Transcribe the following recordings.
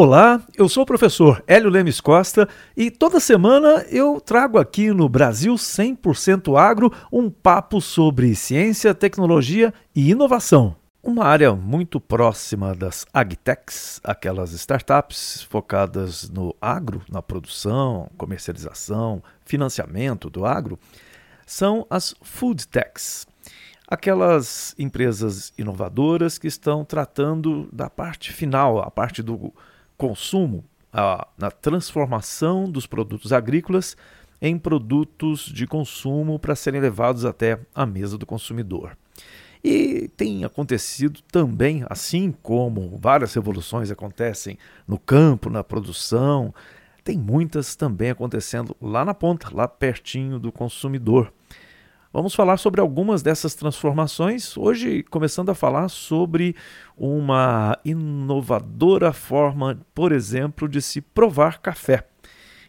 Olá, eu sou o professor Hélio Lemes Costa e toda semana eu trago aqui no Brasil 100% Agro um papo sobre ciência, tecnologia e inovação. Uma área muito próxima das agtechs, aquelas startups focadas no agro, na produção, comercialização, financiamento do agro, são as food techs aquelas empresas inovadoras que estão tratando da parte final, a parte do consumo, a, na transformação dos produtos agrícolas em produtos de consumo para serem levados até a mesa do consumidor. E tem acontecido também, assim como várias revoluções acontecem no campo, na produção, tem muitas também acontecendo lá na ponta, lá pertinho do consumidor. Vamos falar sobre algumas dessas transformações, hoje começando a falar sobre uma inovadora forma, por exemplo, de se provar café.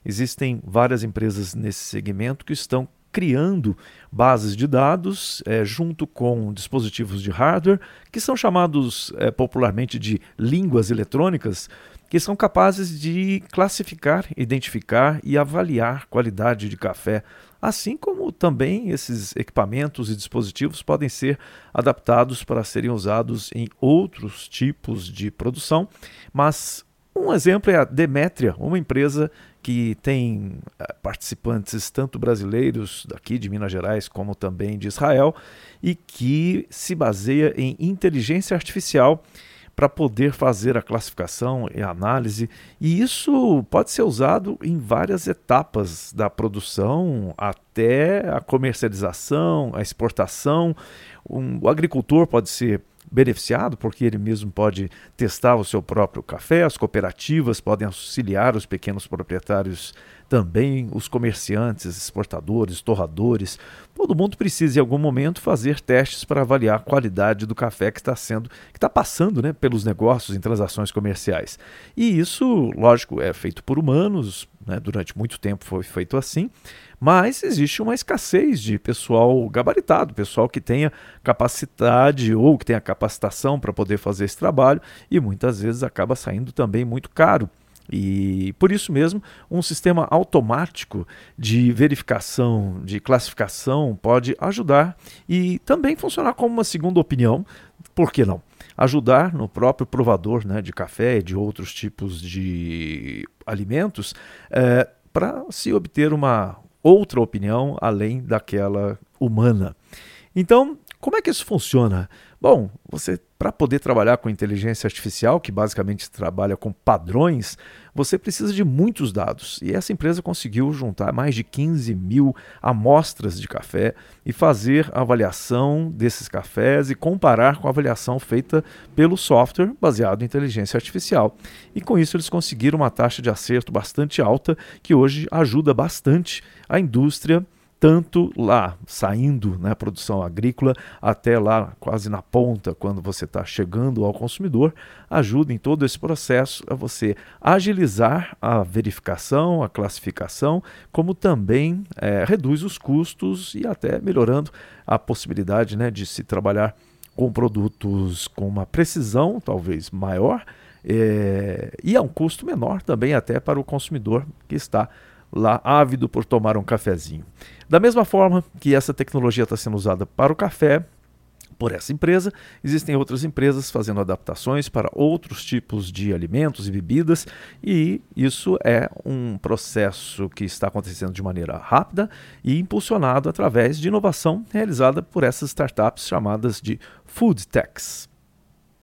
Existem várias empresas nesse segmento que estão criando bases de dados é, junto com dispositivos de hardware, que são chamados é, popularmente de línguas eletrônicas, que são capazes de classificar, identificar e avaliar qualidade de café assim como também esses equipamentos e dispositivos podem ser adaptados para serem usados em outros tipos de produção, mas um exemplo é a Demetria, uma empresa que tem eh, participantes tanto brasileiros daqui de Minas Gerais como também de Israel e que se baseia em inteligência artificial para poder fazer a classificação e análise, e isso pode ser usado em várias etapas da produção até a comercialização, a exportação. Um, o agricultor pode ser beneficiado, porque ele mesmo pode testar o seu próprio café, as cooperativas podem auxiliar os pequenos proprietários também, os comerciantes, exportadores, torradores. Todo mundo precisa em algum momento fazer testes para avaliar a qualidade do café que está sendo, que está passando né, pelos negócios em transações comerciais. E isso, lógico, é feito por humanos, né, durante muito tempo foi feito assim, mas existe uma escassez de pessoal gabaritado, pessoal que tenha capacidade ou que tenha capacitação para poder fazer esse trabalho e muitas vezes acaba saindo também muito caro. E por isso mesmo, um sistema automático de verificação, de classificação, pode ajudar e também funcionar como uma segunda opinião, por que não? Ajudar no próprio provador né, de café e de outros tipos de alimentos é, para se obter uma, outra opinião além daquela humana. Então, como é que isso funciona? Bom, você para poder trabalhar com inteligência artificial, que basicamente trabalha com padrões, você precisa de muitos dados. E essa empresa conseguiu juntar mais de 15 mil amostras de café e fazer a avaliação desses cafés e comparar com a avaliação feita pelo software baseado em inteligência artificial. E com isso eles conseguiram uma taxa de acerto bastante alta, que hoje ajuda bastante a indústria tanto lá saindo na né, produção agrícola até lá quase na ponta, quando você está chegando ao consumidor, ajuda em todo esse processo a você agilizar a verificação, a classificação, como também é, reduz os custos e até melhorando a possibilidade né, de se trabalhar com produtos com uma precisão talvez maior é, e a um custo menor também até para o consumidor que está lá ávido por tomar um cafezinho. Da mesma forma que essa tecnologia está sendo usada para o café, por essa empresa, existem outras empresas fazendo adaptações para outros tipos de alimentos e bebidas, e isso é um processo que está acontecendo de maneira rápida e impulsionado através de inovação realizada por essas startups chamadas de food techs.